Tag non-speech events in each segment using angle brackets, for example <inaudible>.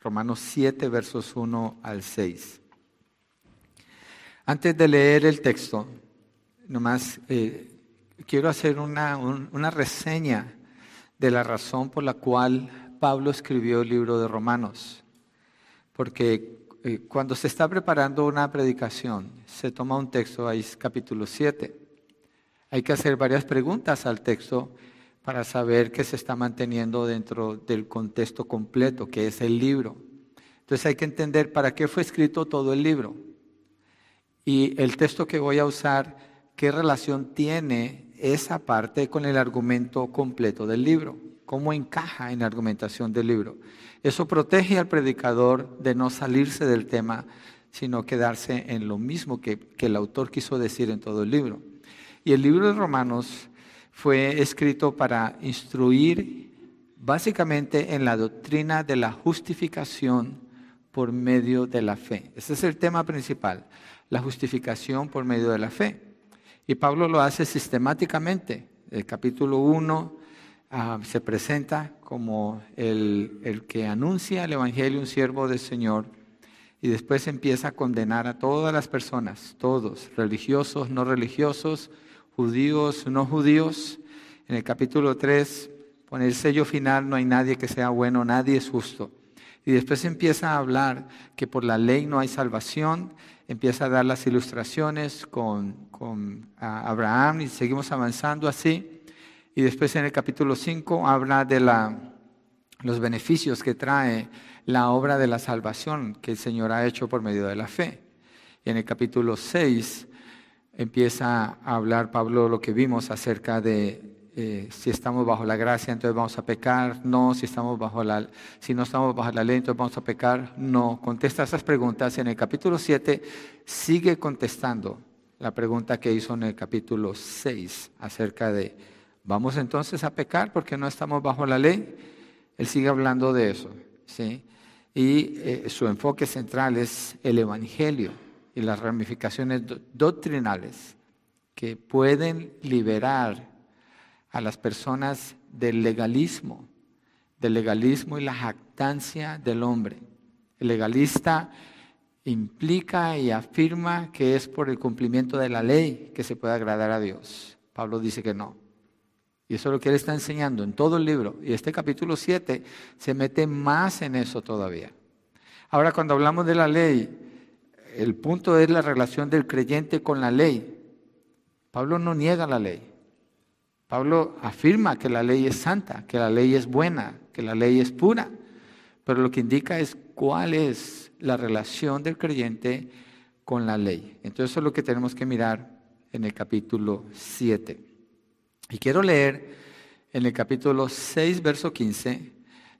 Romanos 7, versos 1 al 6. Antes de leer el texto, nomás eh, quiero hacer una, una reseña de la razón por la cual Pablo escribió el libro de Romanos. Porque eh, cuando se está preparando una predicación, se toma un texto, ahí es capítulo 7. Hay que hacer varias preguntas al texto para saber que se está manteniendo dentro del contexto completo, que es el libro. Entonces hay que entender para qué fue escrito todo el libro. Y el texto que voy a usar, qué relación tiene esa parte con el argumento completo del libro, cómo encaja en la argumentación del libro. Eso protege al predicador de no salirse del tema, sino quedarse en lo mismo que, que el autor quiso decir en todo el libro. Y el libro de Romanos fue escrito para instruir básicamente en la doctrina de la justificación por medio de la fe. Ese es el tema principal, la justificación por medio de la fe. Y Pablo lo hace sistemáticamente. El capítulo 1 ah, se presenta como el, el que anuncia el Evangelio, un siervo del Señor, y después empieza a condenar a todas las personas, todos, religiosos, no religiosos, judíos, no judíos. En el capítulo 3 pone el sello final, no hay nadie que sea bueno, nadie es justo. Y después empieza a hablar que por la ley no hay salvación, empieza a dar las ilustraciones con, con Abraham y seguimos avanzando así. Y después en el capítulo 5 habla de la, los beneficios que trae la obra de la salvación que el Señor ha hecho por medio de la fe. Y en el capítulo 6 empieza a hablar Pablo lo que vimos acerca de eh, si estamos bajo la gracia, entonces vamos a pecar, no, si estamos bajo la, si no estamos bajo la ley, entonces vamos a pecar, no. Contesta esas preguntas. En el capítulo 7 sigue contestando la pregunta que hizo en el capítulo 6 acerca de, ¿vamos entonces a pecar porque no estamos bajo la ley? Él sigue hablando de eso, ¿sí? Y eh, su enfoque central es el Evangelio y las ramificaciones doctrinales que pueden liberar a las personas del legalismo, del legalismo y la jactancia del hombre. El legalista implica y afirma que es por el cumplimiento de la ley que se puede agradar a Dios. Pablo dice que no. Y eso es lo que él está enseñando en todo el libro. Y este capítulo 7 se mete más en eso todavía. Ahora, cuando hablamos de la ley, el punto es la relación del creyente con la ley. Pablo no niega la ley. Pablo afirma que la ley es santa, que la ley es buena, que la ley es pura. Pero lo que indica es cuál es la relación del creyente con la ley. Entonces eso es lo que tenemos que mirar en el capítulo 7. Y quiero leer en el capítulo 6, verso 15,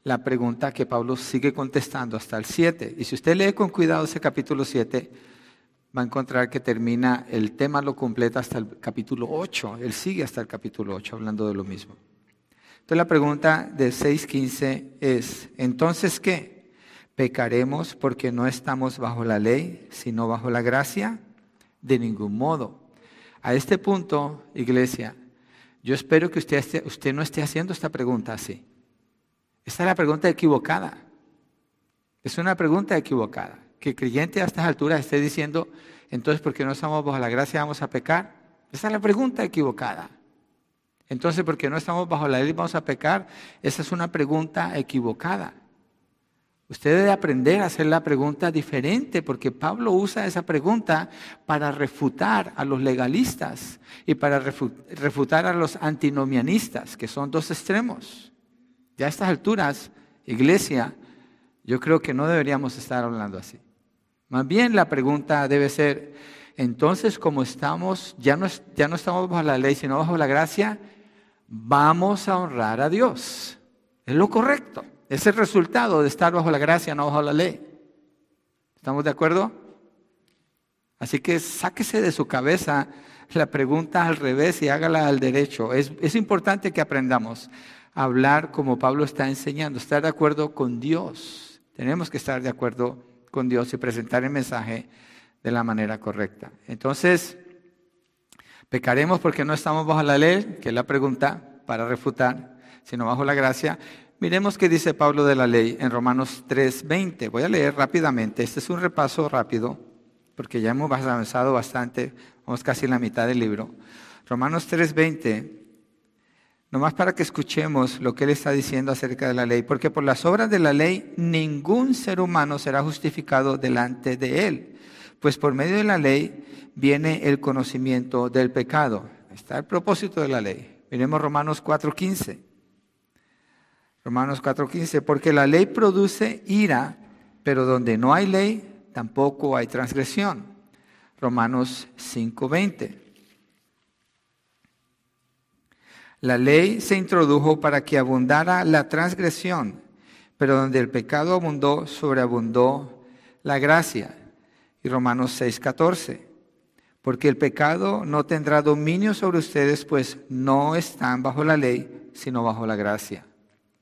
la pregunta que Pablo sigue contestando hasta el 7. Y si usted lee con cuidado ese capítulo 7, va a encontrar que termina, el tema lo completa hasta el capítulo 8. Él sigue hasta el capítulo 8 hablando de lo mismo. Entonces la pregunta de 6.15 es, ¿entonces qué? ¿Pecaremos porque no estamos bajo la ley, sino bajo la gracia? De ningún modo. A este punto, iglesia, yo espero que usted, usted no esté haciendo esta pregunta así. Esta es la pregunta equivocada. Es una pregunta equivocada. Que el creyente a estas alturas esté diciendo, entonces, ¿por qué no estamos bajo la gracia vamos a pecar? Esa es la pregunta equivocada. Entonces, ¿por qué no estamos bajo la ley vamos a pecar? Esa es una pregunta equivocada. Usted debe aprender a hacer la pregunta diferente, porque Pablo usa esa pregunta para refutar a los legalistas y para refutar a los antinomianistas, que son dos extremos. Ya a estas alturas, iglesia, yo creo que no deberíamos estar hablando así. Más bien la pregunta debe ser, entonces como estamos, ya no, estamos bajo la ley, sino bajo la gracia, vamos a honrar a Dios. Es lo correcto. Es el resultado de estar bajo la gracia, no bajo la ley. ¿Estamos de acuerdo? Así que sáquese de su cabeza la pregunta al revés y hágala al derecho. Es importante que aprendamos hablar como Pablo está enseñando, estar de acuerdo con Dios. Tenemos que estar de acuerdo con Dios y presentar el mensaje de la manera correcta. Entonces, pecaremos porque no estamos bajo la ley, que es la pregunta para refutar, sino bajo la gracia. Miremos qué dice Pablo de la ley en Romanos 3:20. Voy a leer rápidamente. Este es un repaso rápido, porque ya hemos avanzado bastante, vamos casi en la mitad del libro. Romanos 3:20, nomás para que escuchemos lo que él está diciendo acerca de la ley, porque por las obras de la ley ningún ser humano será justificado delante de él, pues por medio de la ley viene el conocimiento del pecado. Está el propósito de la ley. Miremos Romanos 4:15. Romanos 4:15, porque la ley produce ira, pero donde no hay ley, tampoco hay transgresión. Romanos 5:20. La ley se introdujo para que abundara la transgresión, pero donde el pecado abundó, sobreabundó la gracia. Y Romanos 6:14. Porque el pecado no tendrá dominio sobre ustedes, pues no están bajo la ley, sino bajo la gracia.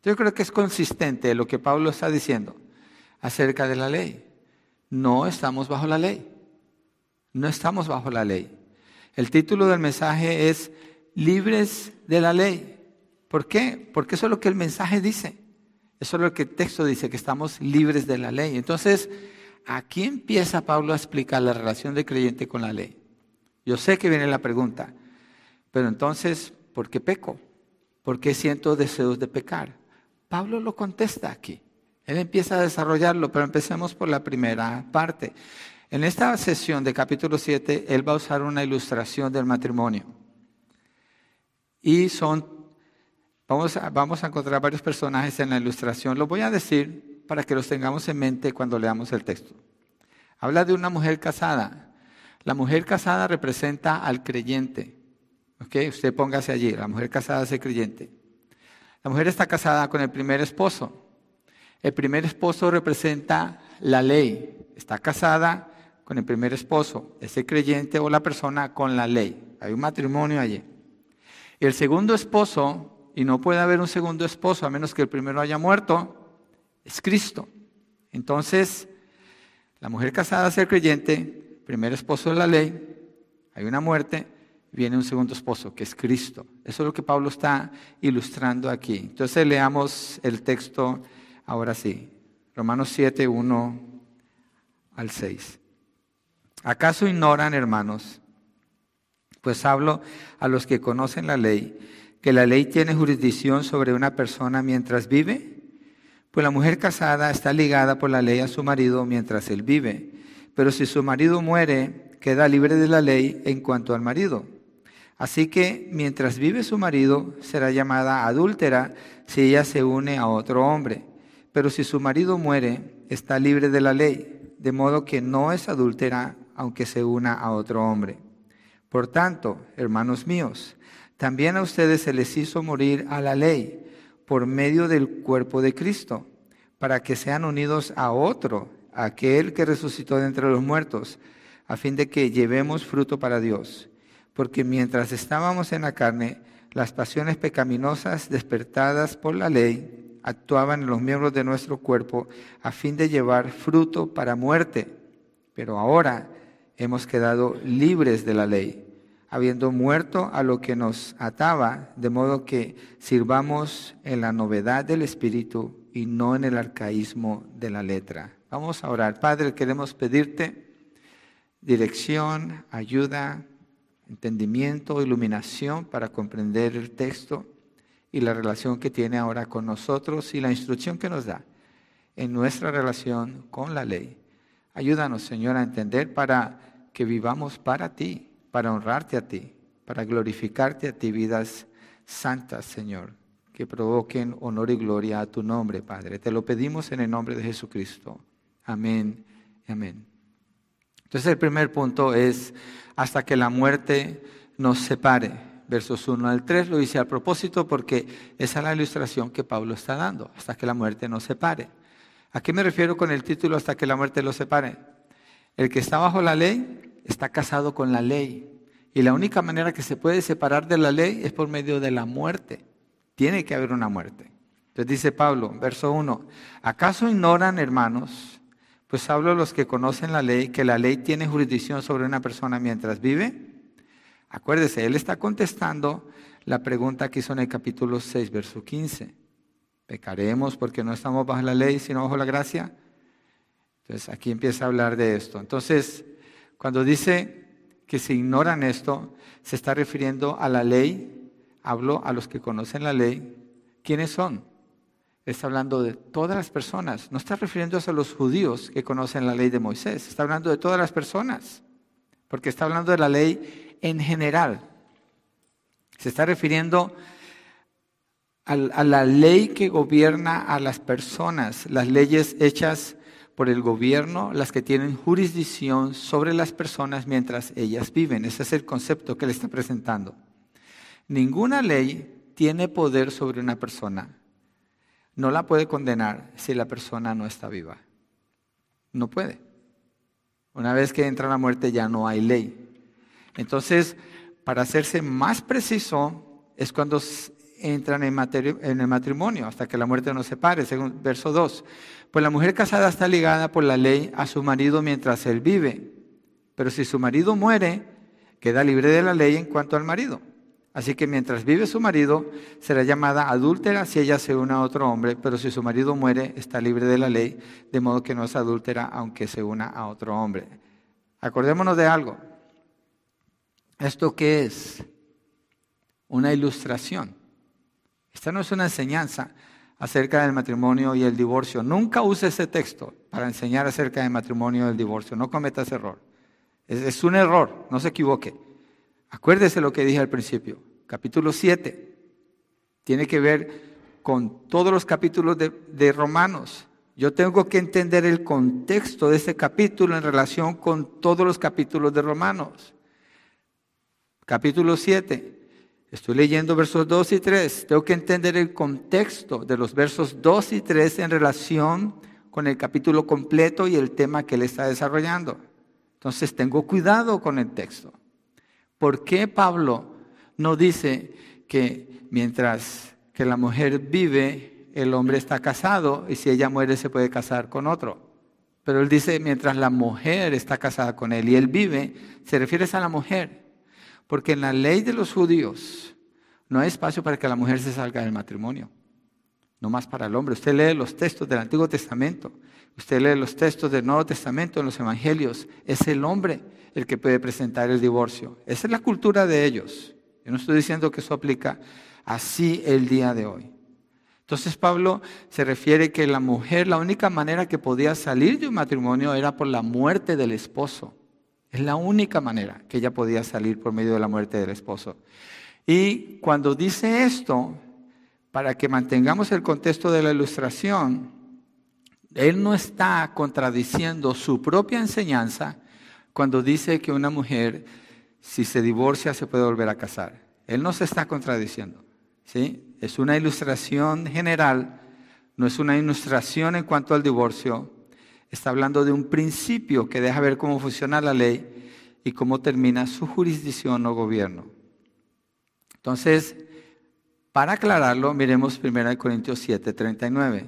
Yo creo que es consistente lo que Pablo está diciendo acerca de la ley. No estamos bajo la ley. No estamos bajo la ley. El título del mensaje es Libres de la ley. ¿Por qué? Porque eso es lo que el mensaje dice. Eso es lo que el texto dice, que estamos libres de la ley. Entonces, aquí empieza Pablo a explicar la relación del creyente con la ley. Yo sé que viene la pregunta, pero entonces, ¿por qué peco? ¿Por qué siento deseos de pecar? Pablo lo contesta aquí. Él empieza a desarrollarlo, pero empecemos por la primera parte. En esta sesión de capítulo 7, él va a usar una ilustración del matrimonio. Y son, vamos a, vamos a encontrar varios personajes en la ilustración. Los voy a decir para que los tengamos en mente cuando leamos el texto. Habla de una mujer casada. La mujer casada representa al creyente. ¿Ok? Usted póngase allí. La mujer casada es el creyente. La mujer está casada con el primer esposo. El primer esposo representa la ley. Está casada con el primer esposo, ese creyente o la persona con la ley. Hay un matrimonio allí. Y el segundo esposo, y no puede haber un segundo esposo a menos que el primero haya muerto, es Cristo. Entonces, la mujer casada es el creyente, primer esposo de la ley, hay una muerte, viene un segundo esposo, que es Cristo. Eso es lo que Pablo está ilustrando aquí. Entonces leamos el texto ahora sí. Romanos 7, 1 al 6. ¿Acaso ignoran, hermanos? Pues hablo a los que conocen la ley, que la ley tiene jurisdicción sobre una persona mientras vive. Pues la mujer casada está ligada por la ley a su marido mientras él vive. Pero si su marido muere, queda libre de la ley en cuanto al marido Así que mientras vive su marido, será llamada adúltera si ella se une a otro hombre. Pero si su marido muere, está libre de la ley, de modo que no es adúltera aunque se una a otro hombre. Por tanto, hermanos míos, también a ustedes se les hizo morir a la ley por medio del cuerpo de Cristo, para que sean unidos a otro, aquel que resucitó de entre los muertos, a fin de que llevemos fruto para Dios porque mientras estábamos en la carne, las pasiones pecaminosas despertadas por la ley actuaban en los miembros de nuestro cuerpo a fin de llevar fruto para muerte. Pero ahora hemos quedado libres de la ley, habiendo muerto a lo que nos ataba, de modo que sirvamos en la novedad del Espíritu y no en el arcaísmo de la letra. Vamos a orar. Padre, queremos pedirte dirección, ayuda, entendimiento, iluminación para comprender el texto y la relación que tiene ahora con nosotros y la instrucción que nos da en nuestra relación con la ley. Ayúdanos, Señor, a entender para que vivamos para ti, para honrarte a ti, para glorificarte a ti, vidas santas, Señor, que provoquen honor y gloria a tu nombre, Padre. Te lo pedimos en el nombre de Jesucristo. Amén y amén. Entonces el primer punto es hasta que la muerte nos separe. Versos 1 al 3 lo dice a propósito porque esa es la ilustración que Pablo está dando, hasta que la muerte nos separe. ¿A qué me refiero con el título hasta que la muerte lo separe? El que está bajo la ley está casado con la ley. Y la única manera que se puede separar de la ley es por medio de la muerte. Tiene que haber una muerte. Entonces dice Pablo, verso 1, ¿acaso ignoran, hermanos, pues hablo a los que conocen la ley, que la ley tiene jurisdicción sobre una persona mientras vive. Acuérdese, él está contestando la pregunta que hizo en el capítulo 6, verso 15. ¿Pecaremos porque no estamos bajo la ley, sino bajo la gracia? Entonces aquí empieza a hablar de esto. Entonces, cuando dice que se ignoran esto, se está refiriendo a la ley, hablo a los que conocen la ley. ¿Quiénes son? Está hablando de todas las personas. No está refiriéndose a los judíos que conocen la ley de Moisés. Está hablando de todas las personas. Porque está hablando de la ley en general. Se está refiriendo a la ley que gobierna a las personas, las leyes hechas por el gobierno, las que tienen jurisdicción sobre las personas mientras ellas viven. Ese es el concepto que le está presentando. Ninguna ley tiene poder sobre una persona. No la puede condenar si la persona no está viva. No puede. Una vez que entra la muerte ya no hay ley. Entonces, para hacerse más preciso, es cuando entran en, el matrimonio hasta que la muerte nos separe, según verso 2. Pues la mujer casada está ligada por la ley a su marido mientras él vive, pero si su marido muere, queda libre de la ley en cuanto al marido. Así que mientras vive su marido, será llamada adúltera si ella se une a otro hombre, pero si su marido muere, está libre de la ley, de modo que no es adúltera aunque se una a otro hombre. Acordémonos de algo. ¿Esto qué es? Una ilustración. Esta no es una enseñanza acerca del matrimonio y el divorcio. Nunca use ese texto para enseñar acerca del matrimonio y el divorcio. No cometa ese error. Es, un error, no se equivoque. Acuérdese lo que dije al principio. Capítulo 7 tiene que ver con todos los capítulos de, de Romanos. Yo tengo que entender el contexto de ese capítulo en relación con todos los capítulos de Romanos. Capítulo 7 Estoy leyendo versos 2 y 3. Tengo que entender el contexto de los versos 2 y 3 en relación con el capítulo completo y el tema que él está desarrollando. Entonces tengo cuidado con el texto. ¿Por qué Pablo no dice que mientras que la mujer vive, el hombre está casado y si ella muere se puede casar con otro? Pero él dice, mientras la mujer está casada con él y él vive, se refiere a la mujer. Porque en la ley de los judíos no hay espacio para que la mujer se salga del matrimonio, no más para el hombre. Usted lee los textos del Antiguo Testamento, usted lee los textos del Nuevo Testamento en los Evangelios, es el hombre el que puede presentar el divorcio. Esa es la cultura de ellos. Yo no estoy diciendo que eso aplica así el día de hoy. Entonces Pablo se refiere que la mujer, la única manera que podía salir de un matrimonio era por la muerte del esposo. Es la única manera que ella podía salir por medio de la muerte del esposo. Y cuando dice esto, para que mantengamos el contexto de la ilustración, él no está contradiciendo su propia enseñanza cuando dice que una mujer, si se divorcia, se puede volver a casar. Él no se está contradiciendo. ¿sí? Es una ilustración general, no es una ilustración en cuanto al divorcio, está hablando de un principio que deja ver cómo funciona la ley y cómo termina su jurisdicción o gobierno. Entonces, para aclararlo, miremos 1 Corintios 7, 39.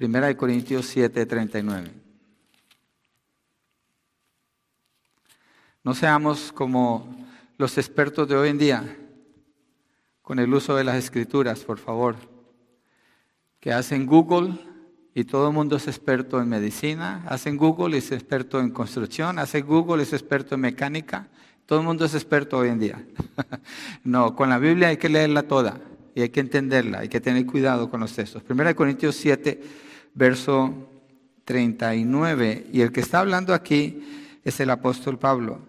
1 Corintios 7, 39. No seamos como los expertos de hoy en día con el uso de las escrituras, por favor, que hacen Google y todo el mundo es experto en medicina, hacen Google y es experto en construcción, hace Google y es experto en mecánica, todo el mundo es experto hoy en día. <laughs> no, con la Biblia hay que leerla toda y hay que entenderla, hay que tener cuidado con los textos. Primera de Corintios 7, verso 39, y el que está hablando aquí es el apóstol Pablo.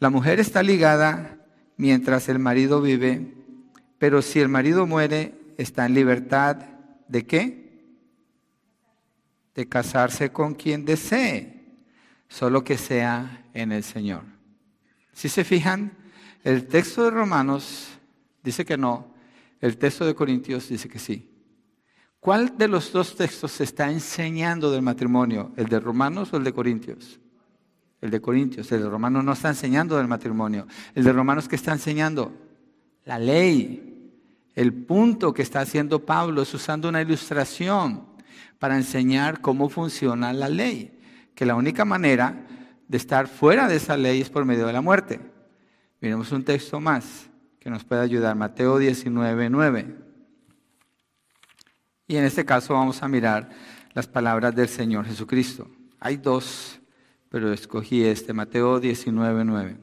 La mujer está ligada mientras el marido vive, pero si el marido muere, está en libertad de qué? De casarse con quien desee, solo que sea en el Señor. Si se fijan, el texto de Romanos dice que no, el texto de Corintios dice que sí. ¿Cuál de los dos textos se está enseñando del matrimonio? ¿El de Romanos o el de Corintios? El de Corintios. El de Romanos no está enseñando del matrimonio. El de Romanos que está enseñando la ley. El punto que está haciendo Pablo es usando una ilustración para enseñar cómo funciona la ley, que la única manera de estar fuera de esa ley es por medio de la muerte. Miremos un texto más que nos puede ayudar, Mateo 19, 9. Y en este caso vamos a mirar las palabras del Señor Jesucristo. Hay dos, pero escogí este, Mateo 19, 9.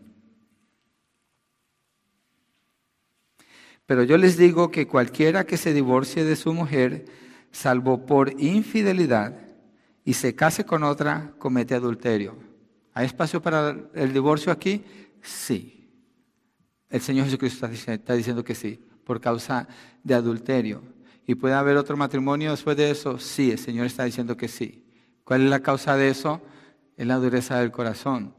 Pero yo les digo que cualquiera que se divorcie de su mujer, salvo por infidelidad, y se case con otra, comete adulterio. ¿Hay espacio para el divorcio aquí? Sí. El Señor Jesucristo está diciendo que sí, por causa de adulterio. ¿Y puede haber otro matrimonio después de eso? Sí, el Señor está diciendo que sí. ¿Cuál es la causa de eso? Es la dureza del corazón.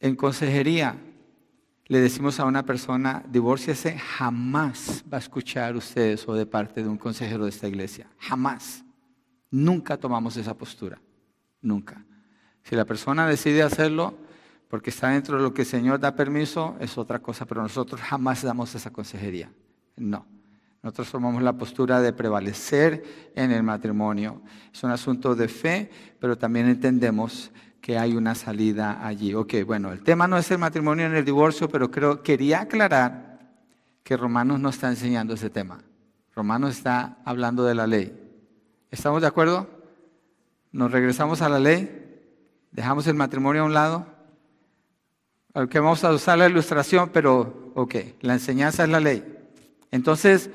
En consejería le decimos a una persona, divórciese, jamás va a escuchar usted eso de parte de un consejero de esta iglesia. Jamás. Nunca tomamos esa postura. Nunca. Si la persona decide hacerlo porque está dentro de lo que el Señor da permiso, es otra cosa, pero nosotros jamás damos esa consejería. No. Nosotros tomamos la postura de prevalecer en el matrimonio. Es un asunto de fe, pero también entendemos que hay una salida allí. Ok, bueno, el tema no es el matrimonio en el divorcio, pero creo, quería aclarar que Romanos no está enseñando ese tema. Romanos está hablando de la ley. ¿Estamos de acuerdo? Nos regresamos a la ley, dejamos el matrimonio a un lado. Aunque vamos a usar la ilustración, pero ok, la enseñanza es la ley. Entonces,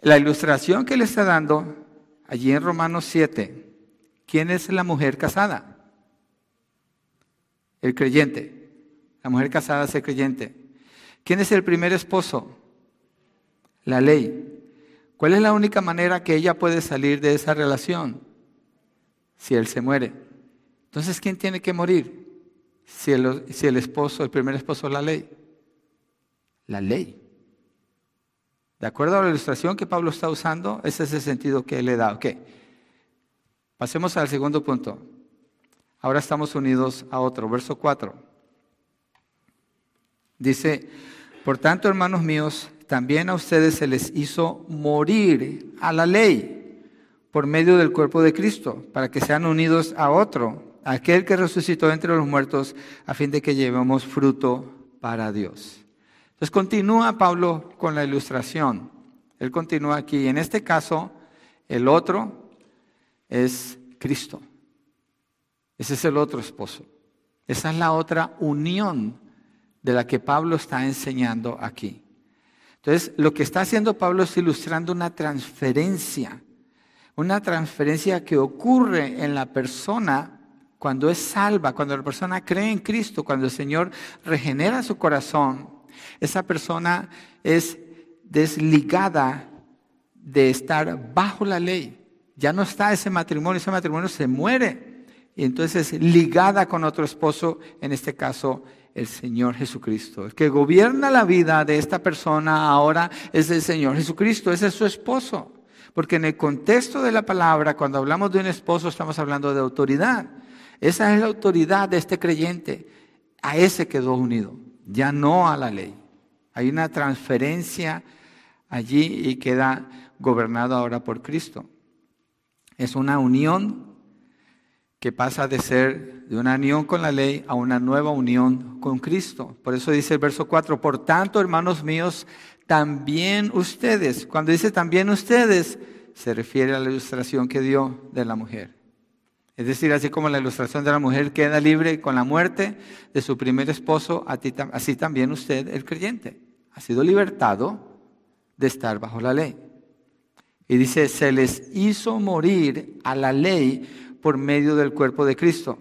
la ilustración que le está dando allí en Romanos 7, ¿quién es la mujer casada? El creyente. La mujer casada es el creyente. ¿Quién es el primer esposo? La ley. ¿Cuál es la única manera que ella puede salir de esa relación? Si él se muere. Entonces, ¿quién tiene que morir? Si el, esposo, el primer esposo, la ley. La ley. De acuerdo a la ilustración que Pablo está usando, ese es el sentido que él le da. Ok. Pasemos al segundo punto. Ahora estamos unidos a otro. Verso 4. Dice, por tanto, hermanos míos, también a ustedes se les hizo morir a la ley por medio del cuerpo de Cristo, para que sean unidos a otro, aquel que resucitó entre los muertos, a fin de que llevemos fruto para Dios. Entonces continúa Pablo con la ilustración. Él continúa aquí. En este caso, el otro es Cristo. Ese es el otro esposo. Esa es la otra unión de la que Pablo está enseñando aquí. Entonces, lo que está haciendo Pablo es ilustrando una transferencia, una transferencia que ocurre en la persona cuando es salva, cuando la persona cree en Cristo, cuando el Señor regenera su corazón esa persona es desligada de estar bajo la ley. Ya no está ese matrimonio, ese matrimonio se muere. Y entonces es ligada con otro esposo, en este caso el Señor Jesucristo. El que gobierna la vida de esta persona ahora es el Señor Jesucristo, ese es su esposo. Porque en el contexto de la palabra, cuando hablamos de un esposo, estamos hablando de autoridad. Esa es la autoridad de este creyente. A ese quedó unido ya no a la ley. Hay una transferencia allí y queda gobernado ahora por Cristo. Es una unión que pasa de ser de una unión con la ley a una nueva unión con Cristo. Por eso dice el verso 4, por tanto, hermanos míos, también ustedes, cuando dice también ustedes, se refiere a la ilustración que dio de la mujer. Es decir, así como la ilustración de la mujer queda libre con la muerte de su primer esposo, así también usted, el creyente, ha sido libertado de estar bajo la ley. Y dice, se les hizo morir a la ley por medio del cuerpo de Cristo.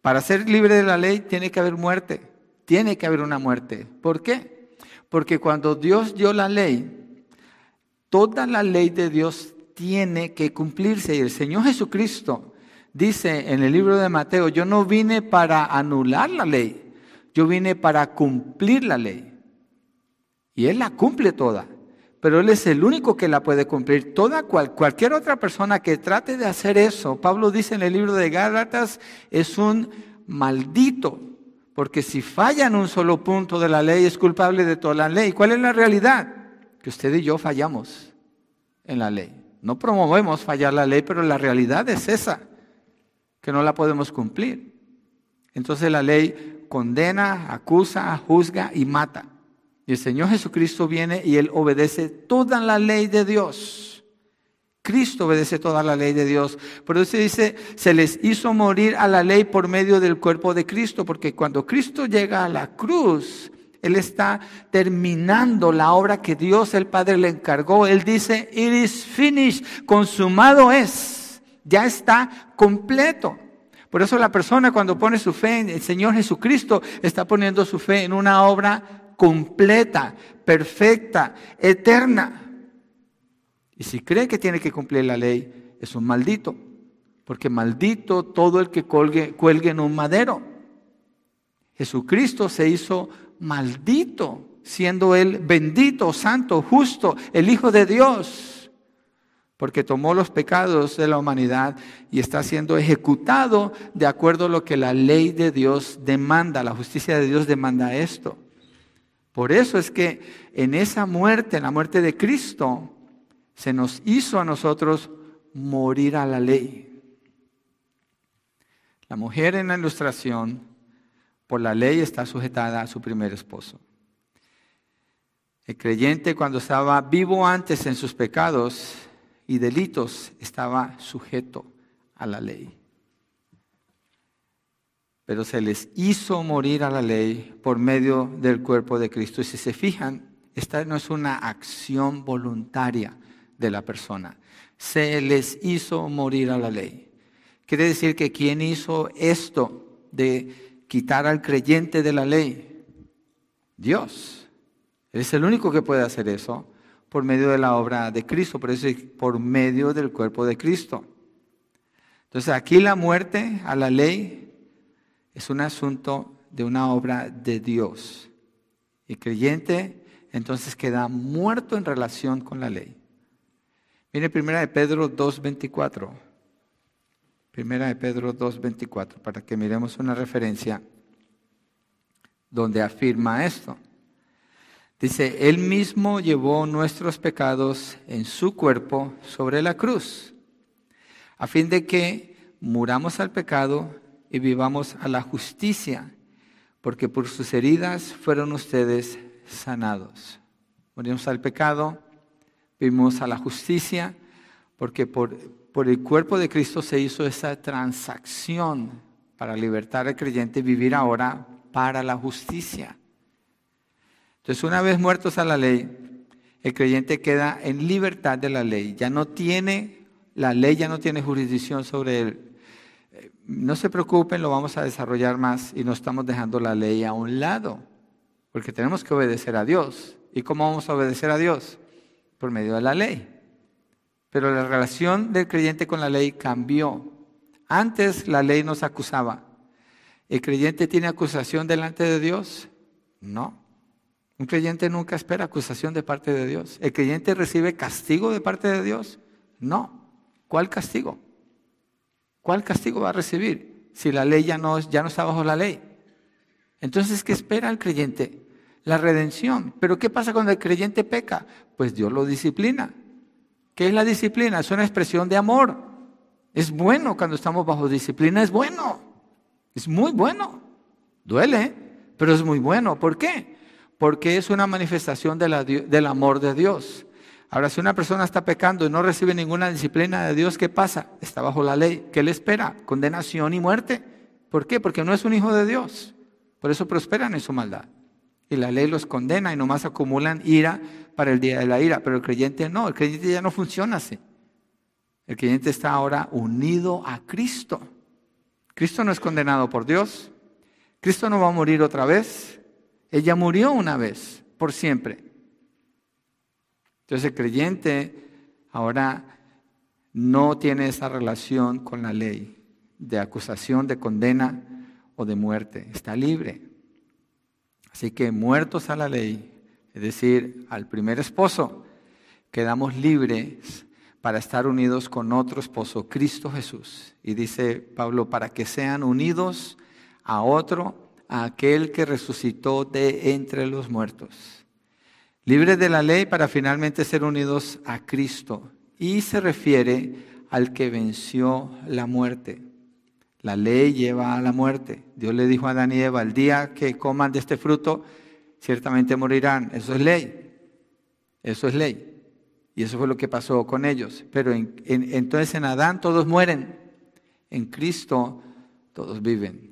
Para ser libre de la ley tiene que haber muerte, tiene que haber una muerte. ¿Por qué? Porque cuando Dios dio la ley, toda la ley de Dios tiene que cumplirse y el Señor Jesucristo dice en el libro de Mateo, yo no vine para anular la ley, yo vine para cumplir la ley. Y Él la cumple toda, pero Él es el único que la puede cumplir. Toda cualquier otra persona que trate de hacer eso, Pablo dice en el libro de Gálatas, es un maldito, porque si falla en un solo punto de la ley es culpable de toda la ley. ¿Cuál es la realidad? Que usted y yo fallamos en la ley. No promovemos fallar la ley, pero la realidad es esa que no la podemos cumplir. Entonces la ley condena, acusa, juzga y mata. Y el Señor Jesucristo viene y Él obedece toda la ley de Dios. Cristo obedece toda la ley de Dios. Por eso dice, se les hizo morir a la ley por medio del cuerpo de Cristo, porque cuando Cristo llega a la cruz, Él está terminando la obra que Dios el Padre le encargó. Él dice, it is finished, consumado es, ya está completo. Por eso la persona cuando pone su fe en el Señor Jesucristo está poniendo su fe en una obra completa, perfecta, eterna. Y si cree que tiene que cumplir la ley, es un maldito. Porque maldito todo el que colgue, cuelgue en un madero. Jesucristo se hizo maldito, siendo él bendito, santo, justo, el Hijo de Dios. Porque tomó los pecados de la humanidad y está siendo ejecutado de acuerdo a lo que la ley de Dios demanda, la justicia de Dios demanda esto. Por eso es que en esa muerte, en la muerte de Cristo, se nos hizo a nosotros morir a la ley. La mujer en la ilustración, por la ley, está sujetada a su primer esposo. El creyente cuando estaba vivo antes en sus pecados y delitos, estaba sujeto a la ley. Pero se les hizo morir a la ley por medio del cuerpo de Cristo. Y si se fijan, esta no es una acción voluntaria de la persona. Se les hizo morir a la ley. Quiere decir que quien hizo esto de quitar al creyente de la ley, Dios. Es el único que puede hacer eso por medio de la obra de Cristo, por eso es por medio del cuerpo de Cristo. Entonces aquí la muerte a la ley es un asunto de una obra de Dios. Y creyente entonces queda muerto en relación con la ley. Mire primera de Pedro 2.24. Primera de Pedro 2.24, para que miremos una referencia donde afirma esto. Dice, Él mismo llevó nuestros pecados en su cuerpo sobre la cruz, a fin de que muramos al pecado y vivamos a la justicia, porque por sus heridas fueron ustedes sanados. Morimos al pecado vimos a la justicia, porque por, por el cuerpo de Cristo se hizo esa transacción para libertar al creyente y vivir ahora para la justicia. Entonces, una vez muertos a la ley, el creyente queda en libertad de la ley. Ya no tiene, la ley ya no tiene jurisdicción sobre él. No se preocupen, lo vamos a desarrollar más y no estamos dejando la ley a un lado, porque tenemos que obedecer a Dios. ¿Y cómo vamos a obedecer a Dios? por medio de la ley. Pero la relación del creyente con la ley cambió. Antes la ley nos acusaba. ¿El creyente tiene acusación delante de Dios? No. Un creyente nunca espera acusación de parte de Dios. ¿El creyente recibe castigo de parte de Dios? No. ¿Cuál castigo? ¿Cuál castigo va a recibir si la ley ya no, ya no está bajo la ley? Entonces, ¿qué espera el creyente? la redención. Pero ¿qué pasa cuando el creyente peca? Pues Dios lo disciplina. ¿Qué es la disciplina? Es una expresión de amor. Es bueno cuando estamos bajo disciplina, es bueno. Es muy bueno. Duele, pero es muy bueno. ¿Por qué? Porque es una manifestación del amor de Dios. Ahora, si una persona está pecando y no recibe ninguna disciplina de Dios, ¿qué pasa? Está bajo la ley. ¿Qué le espera? Condenación y muerte. ¿Por qué? Porque no es un hijo de Dios. Por eso prosperan en su maldad. Y la ley los condena y nomás acumulan ira para el día de la ira. Pero el creyente no, el creyente ya no funciona así. El creyente está ahora unido a Cristo. Cristo no es condenado por Dios. Cristo no va a morir otra vez. Ella murió una vez, por siempre. Entonces el creyente ahora no tiene esa relación con la ley de acusación, de condena o de muerte. Está libre. Así que muertos a la ley, es decir, al primer esposo, quedamos libres para estar unidos con otro esposo, Cristo Jesús. Y dice Pablo, para que sean unidos a otro, a aquel que resucitó de entre los muertos. Libres de la ley para finalmente ser unidos a Cristo. Y se refiere al que venció la muerte. La ley lleva a la muerte. Dios le dijo a Adán y Eva, el día que coman de este fruto, ciertamente morirán. Eso es ley. Eso es ley. Y eso fue lo que pasó con ellos. Pero entonces en Adán todos mueren, en Cristo todos viven,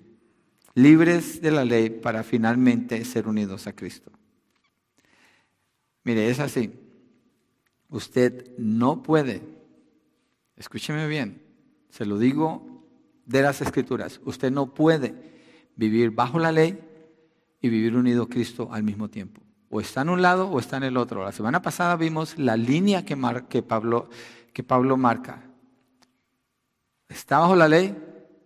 libres de la ley para finalmente ser unidos a Cristo. Mire, es así. Usted no puede, escúcheme bien, se lo digo de las escrituras, usted no puede vivir bajo la ley y vivir unido a Cristo al mismo tiempo. O está en un lado o está en el otro. La semana pasada vimos la línea que, Pablo, que Pablo marca. ¿Está bajo la ley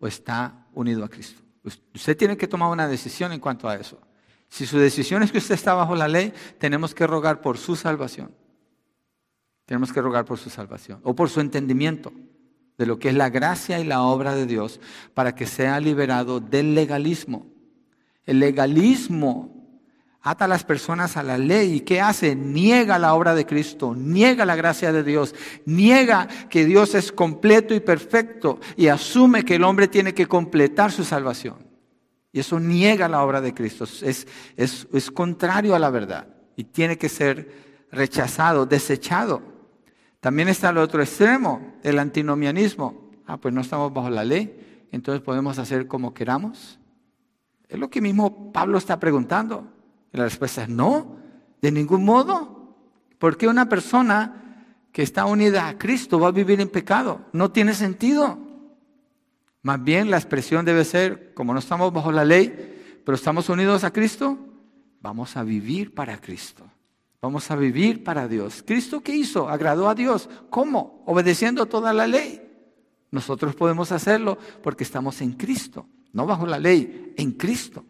o está unido a Cristo? Usted tiene que tomar una decisión en cuanto a eso. Si su decisión es que usted está bajo la ley, tenemos que rogar por su salvación. Tenemos que rogar por su salvación o por su entendimiento de lo que es la gracia y la obra de Dios para que sea liberado del legalismo. El legalismo ata a las personas a la ley. ¿Y qué hace? Niega la obra de Cristo, niega la gracia de Dios, niega que Dios es completo y perfecto y asume que el hombre tiene que completar su salvación. Y eso niega la obra de Cristo, es, es, es contrario a la verdad y tiene que ser rechazado, desechado. También está el otro extremo, el antinomianismo. Ah, pues no estamos bajo la ley, entonces podemos hacer como queramos. Es lo que mismo Pablo está preguntando. Y la respuesta es no, de ningún modo. Porque una persona que está unida a Cristo va a vivir en pecado. No tiene sentido. Más bien la expresión debe ser, como no estamos bajo la ley, pero estamos unidos a Cristo, vamos a vivir para Cristo. Vamos a vivir para Dios. ¿Cristo qué hizo? Agradó a Dios. ¿Cómo? Obedeciendo toda la ley. Nosotros podemos hacerlo porque estamos en Cristo, no bajo la ley, en Cristo.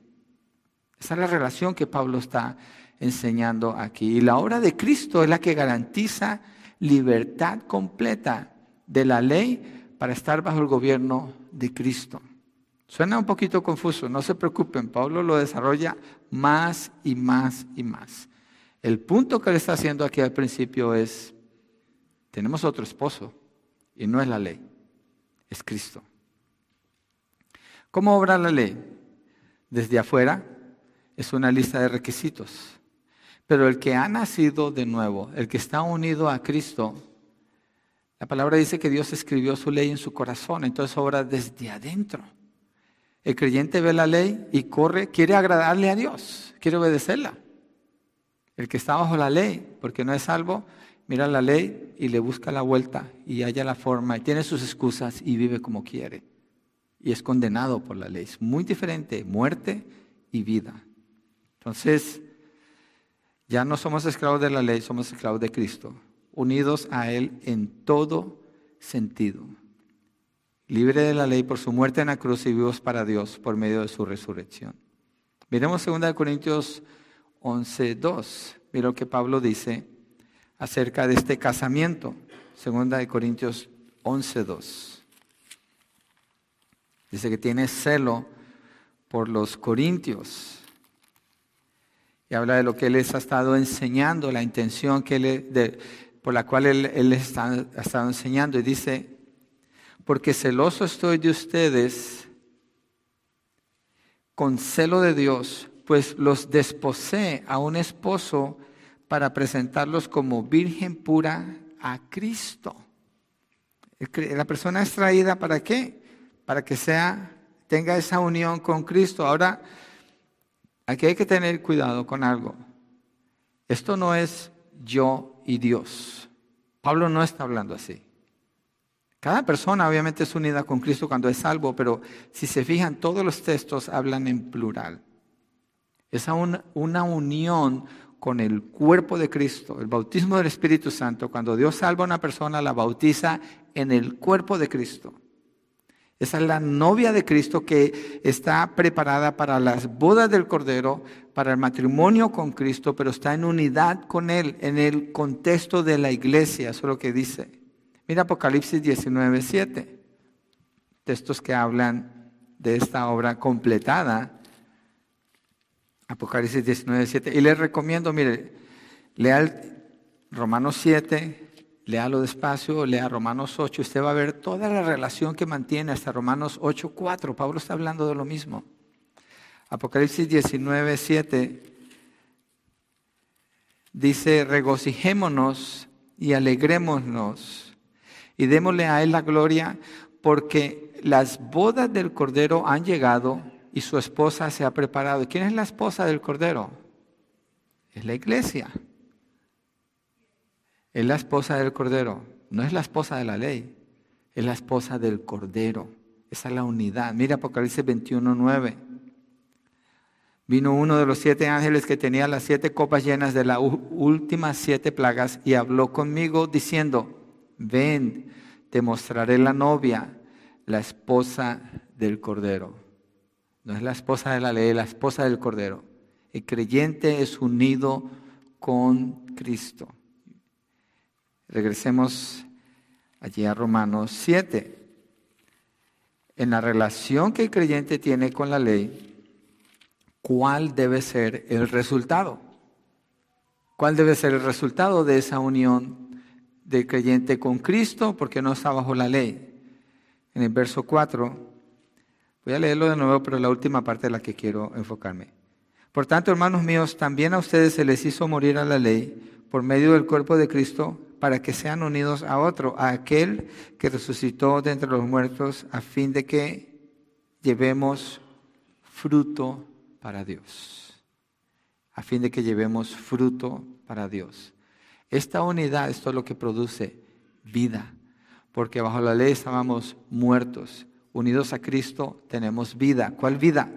Esa es la relación que Pablo está enseñando aquí. Y la obra de Cristo es la que garantiza libertad completa de la ley para estar bajo el gobierno de Cristo. Suena un poquito confuso, no se preocupen, Pablo lo desarrolla más y más y más. El punto que él está haciendo aquí al principio es, tenemos otro esposo y no es la ley, es Cristo. ¿Cómo obra la ley? Desde afuera es una lista de requisitos. Pero el que ha nacido de nuevo, el que está unido a Cristo, la palabra dice que Dios escribió su ley en su corazón, entonces obra desde adentro. El creyente ve la ley y corre, quiere agradarle a Dios, quiere obedecerla. El que está bajo la ley, porque no es salvo, mira la ley y le busca la vuelta y halla la forma y tiene sus excusas y vive como quiere. Y es condenado por la ley. Es muy diferente, muerte y vida. Entonces, ya no somos esclavos de la ley, somos esclavos de Cristo, unidos a Él en todo sentido. Libre de la ley por su muerte en la cruz y vivos para Dios por medio de su resurrección. Miremos 2 Corintios 11, 2. Mira lo que Pablo dice acerca de este casamiento. 2 Corintios 11, 2. Dice que tiene celo por los corintios y habla de lo que él les ha estado enseñando, la intención que por la cual él, les ha estado enseñando. Y dice, porque celoso estoy de ustedes con celo de Dios, pues los desposé a un esposo para presentarlos como virgen pura a Cristo. La persona es traída para qué? Para que sea, tenga esa unión con Cristo. Ahora, Aquí hay que tener cuidado con algo. Esto no es yo y Dios. Pablo no está hablando así. Cada persona obviamente es unida con Cristo cuando es salvo, pero si se fijan, todos los textos hablan en plural. Es una, una unión con el cuerpo de Cristo, el bautismo del Espíritu Santo. Cuando Dios salva a una persona, la bautiza en el cuerpo de Cristo. Esa es la novia de Cristo que está preparada para las bodas del Cordero, para el matrimonio con Cristo, pero está en unidad con Él, en el contexto de la iglesia. Eso es lo que dice. Mira Apocalipsis 19, 7. Textos que hablan de esta obra completada. Apocalipsis 19, 7. Y les recomiendo, mire, lea Romanos 7, Léalo despacio, lea Romanos 8, usted va a ver toda la relación que mantiene hasta Romanos 8, 4. Pablo está hablando de lo mismo. Apocalipsis 19, 7 dice, regocijémonos y alegrémonos y démosle a Él la gloria porque las bodas del Cordero han llegado y su esposa se ha preparado. ¿Quién es la esposa del Cordero? Es la iglesia. Es la esposa del Cordero. No es la esposa de la ley. Es la esposa del Cordero. Esa es la unidad. Mira Apocalipsis 21, 9. Vino uno de los siete ángeles que tenía las siete copas llenas de las últimas siete plagas y habló conmigo diciendo, ven, te mostraré la novia, la esposa del Cordero. No es la esposa de la ley, es la esposa del Cordero. El creyente es unido con Cristo. Regresemos allí a Romanos 7. En la relación que el creyente tiene con la ley, ¿cuál debe ser el resultado? ¿Cuál debe ser el resultado de esa unión del creyente con Cristo? Porque no está bajo la ley. En el verso 4, voy a leerlo de nuevo, pero la última parte de la que quiero enfocarme. Por tanto, hermanos míos, también a ustedes se les hizo morir a la ley por medio del cuerpo de Cristo para que sean unidos a otro, a aquel que resucitó de entre los muertos, a fin de que llevemos fruto para Dios. A fin de que llevemos fruto para Dios. Esta unidad, es lo que produce vida, porque bajo la ley estábamos muertos. Unidos a Cristo tenemos vida. ¿Cuál vida?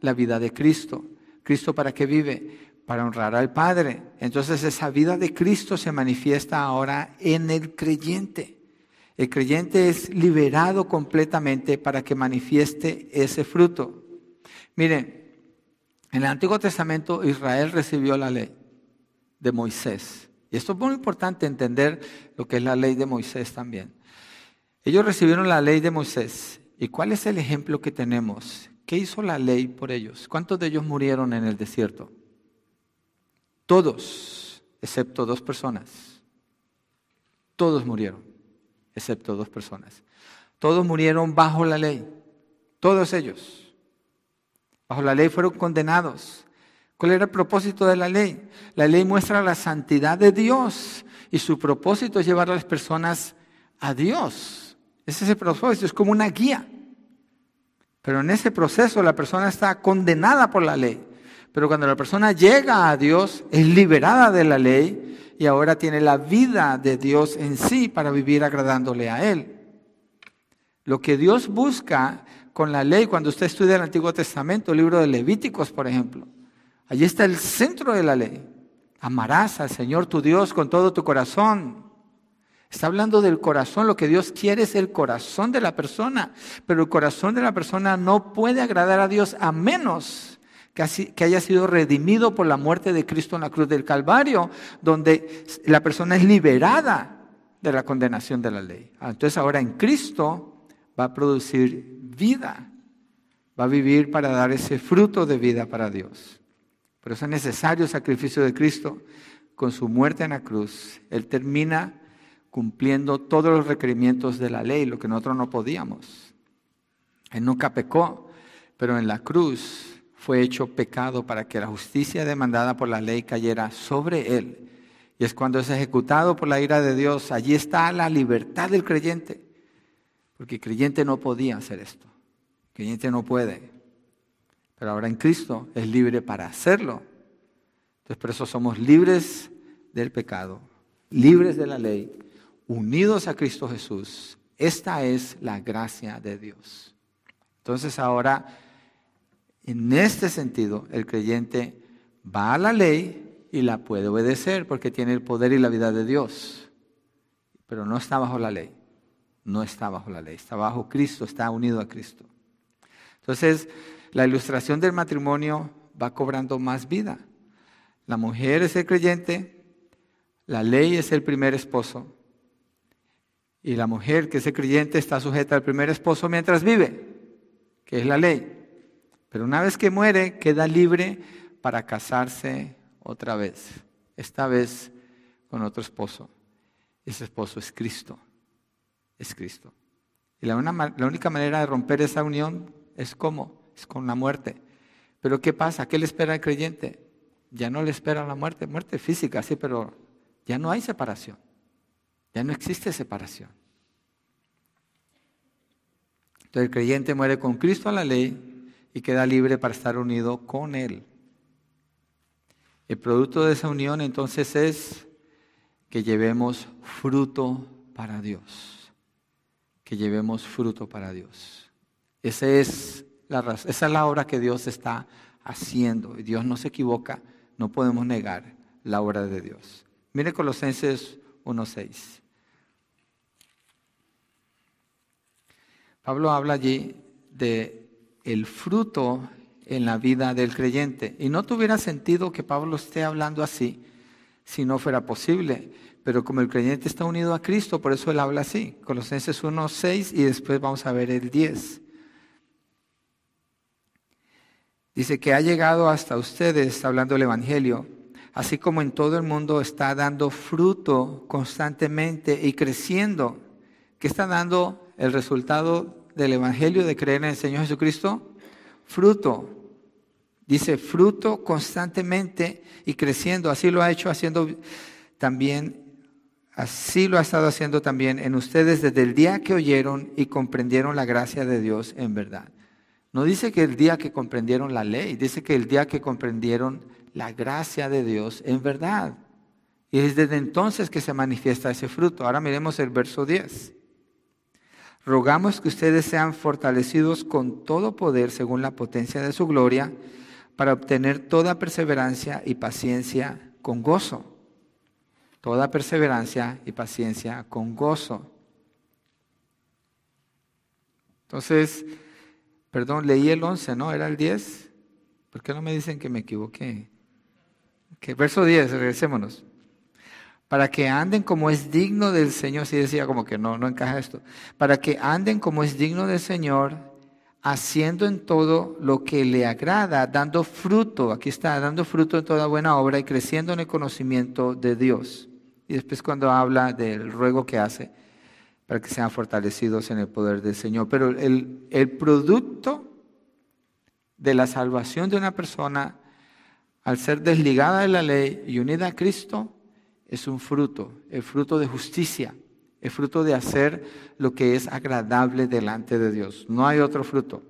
La vida de Cristo. ¿Cristo para qué vive? Para honrar al Padre. Entonces esa vida de Cristo se manifiesta ahora en el creyente. El creyente es liberado completamente para que manifieste ese fruto. Miren, en el Antiguo Testamento Israel recibió la ley de Moisés. Y esto es muy importante entender lo que es la ley de Moisés también. Ellos recibieron la ley de Moisés. ¿Y cuál es el ejemplo que tenemos? ¿Qué hizo la ley por ellos? ¿Cuántos de ellos murieron en el desierto? Todos, excepto dos personas. Todos murieron, excepto dos personas. Todos murieron bajo la ley. Todos ellos. Bajo la ley fueron condenados. ¿Cuál era el propósito de la ley? La ley muestra la santidad de Dios y su propósito es llevar a las personas a Dios. Ese es el propósito, es como una guía. Pero en ese proceso la persona está condenada por la ley. Pero cuando la persona llega a Dios, es liberada de la ley y ahora tiene la vida de Dios en sí para vivir agradándole a Él. Lo que Dios busca con la ley, cuando usted estudia el Antiguo Testamento, el libro de Levíticos, por ejemplo, allí está el centro de la ley. Amarás al Señor tu Dios con todo tu corazón. Está hablando del corazón, lo que Dios quiere es el corazón de la persona, pero el corazón de la persona no puede agradar a Dios a menos que haya sido redimido por la muerte de Cristo en la cruz del Calvario, donde la persona es liberada de la condenación de la ley. Ah, entonces ahora en Cristo va a producir vida, va a vivir para dar ese fruto de vida para Dios. Por eso es necesario el sacrificio de Cristo con su muerte en la cruz. Él termina cumpliendo todos los requerimientos de la ley, lo que nosotros no podíamos. Él nunca pecó, pero en la cruz fue hecho pecado para que la justicia demandada por la ley cayera sobre él. Y es cuando es ejecutado por la ira de Dios, allí está la libertad del creyente. Porque el creyente no podía hacer esto. El creyente no puede. Pero ahora en Cristo es libre para hacerlo. Entonces por eso somos libres del pecado, libres de la ley, unidos a Cristo Jesús. Esta es la gracia de Dios. Entonces ahora en este sentido, el creyente va a la ley y la puede obedecer porque tiene el poder y la vida de Dios. Pero no está bajo la ley. No está bajo la ley. Está bajo Cristo, está unido a Cristo. Entonces, la ilustración del matrimonio va cobrando más vida. La mujer es el creyente, la ley es el primer esposo. Y la mujer que es el creyente está sujeta al primer esposo mientras vive, que es la ley. Pero una vez que muere, queda libre para casarse otra vez, esta vez con otro esposo. Ese esposo es Cristo, es Cristo. Y la, la única manera de romper esa unión es cómo, es con la muerte. Pero ¿qué pasa? ¿Qué le espera al creyente? Ya no le espera la muerte, muerte física, sí, pero ya no hay separación. Ya no existe separación. Entonces el creyente muere con Cristo a la ley y queda libre para estar unido con Él. El producto de esa unión entonces es que llevemos fruto para Dios. Que llevemos fruto para Dios. Esa es la, esa es la obra que Dios está haciendo. Y Dios no se equivoca, no podemos negar la obra de Dios. Mire Colosenses 1.6. Pablo habla allí de el fruto en la vida del creyente. Y no tuviera sentido que Pablo esté hablando así si no fuera posible. Pero como el creyente está unido a Cristo, por eso él habla así. Colosenses 1.6 y después vamos a ver el 10. Dice que ha llegado hasta ustedes, hablando del Evangelio, así como en todo el mundo está dando fruto constantemente y creciendo. ¿Qué está dando el resultado del Evangelio de creer en el Señor Jesucristo? Fruto. Dice fruto constantemente y creciendo. Así lo ha hecho haciendo también, así lo ha estado haciendo también en ustedes desde el día que oyeron y comprendieron la gracia de Dios en verdad. No dice que el día que comprendieron la ley, dice que el día que comprendieron la gracia de Dios en verdad. Y es desde entonces que se manifiesta ese fruto. Ahora miremos el verso 10. Rogamos que ustedes sean fortalecidos con todo poder según la potencia de su gloria, para obtener toda perseverancia y paciencia con gozo. Toda perseverancia y paciencia con gozo. Entonces, perdón, leí el 11, ¿no? ¿Era el 10? ¿Por qué no me dicen que me equivoqué? Que verso 10, regresémonos para que anden como es digno del Señor, si decía como que no, no encaja esto, para que anden como es digno del Señor, haciendo en todo lo que le agrada, dando fruto, aquí está, dando fruto en toda buena obra y creciendo en el conocimiento de Dios. Y después cuando habla del ruego que hace, para que sean fortalecidos en el poder del Señor. Pero el, el producto de la salvación de una persona, al ser desligada de la ley y unida a Cristo, es un fruto, el fruto de justicia, el fruto de hacer lo que es agradable delante de Dios. No hay otro fruto.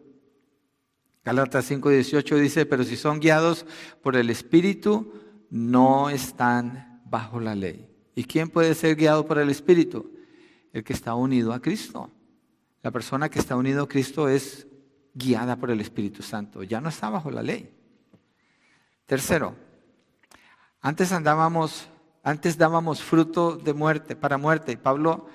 Galatas 5:18 dice, pero si son guiados por el Espíritu, no están bajo la ley. ¿Y quién puede ser guiado por el Espíritu? El que está unido a Cristo. La persona que está unido a Cristo es guiada por el Espíritu Santo, ya no está bajo la ley. Tercero, antes andábamos antes dábamos fruto de muerte, para muerte. Pablo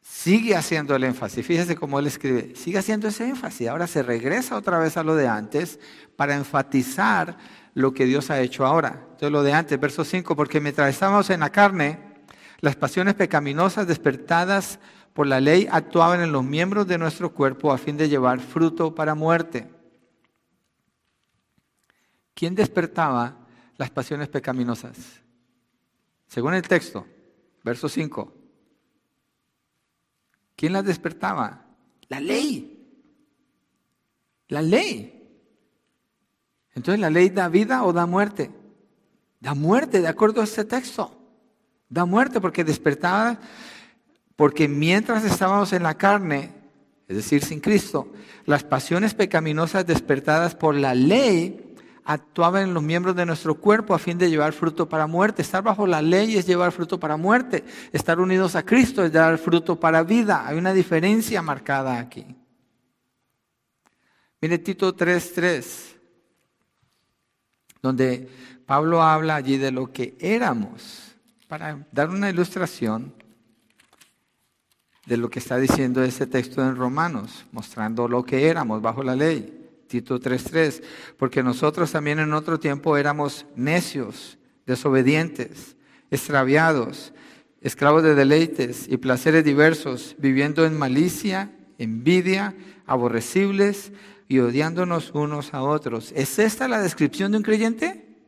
sigue haciendo el énfasis. Fíjese cómo él escribe. Sigue haciendo ese énfasis. Ahora se regresa otra vez a lo de antes para enfatizar lo que Dios ha hecho ahora. Entonces lo de antes, verso 5, porque mientras estábamos en la carne, las pasiones pecaminosas despertadas por la ley actuaban en los miembros de nuestro cuerpo a fin de llevar fruto para muerte. ¿Quién despertaba las pasiones pecaminosas? Según el texto, verso 5. ¿Quién las despertaba? La ley. La ley. Entonces, ¿la ley da vida o da muerte? Da muerte, de acuerdo a este texto. Da muerte porque despertaba, porque mientras estábamos en la carne, es decir, sin Cristo, las pasiones pecaminosas despertadas por la ley actuaban en los miembros de nuestro cuerpo a fin de llevar fruto para muerte. Estar bajo la ley es llevar fruto para muerte. Estar unidos a Cristo es dar fruto para vida. Hay una diferencia marcada aquí. Mire Tito 3.3, donde Pablo habla allí de lo que éramos, para dar una ilustración de lo que está diciendo ese texto en Romanos, mostrando lo que éramos bajo la ley. Tito 3:3, porque nosotros también en otro tiempo éramos necios, desobedientes, extraviados, esclavos de deleites y placeres diversos, viviendo en malicia, envidia, aborrecibles y odiándonos unos a otros. ¿Es esta la descripción de un creyente?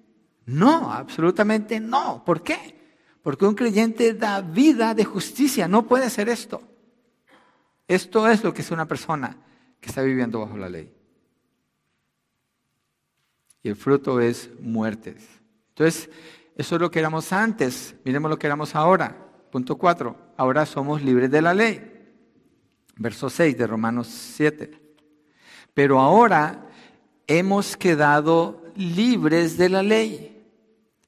No, absolutamente no. ¿Por qué? Porque un creyente da vida de justicia, no puede ser esto. Esto es lo que es una persona que está viviendo bajo la ley y el fruto es muertes. Entonces, eso es lo que éramos antes, miremos lo que éramos ahora. Punto 4. Ahora somos libres de la ley. Verso 6 de Romanos 7. Pero ahora hemos quedado libres de la ley,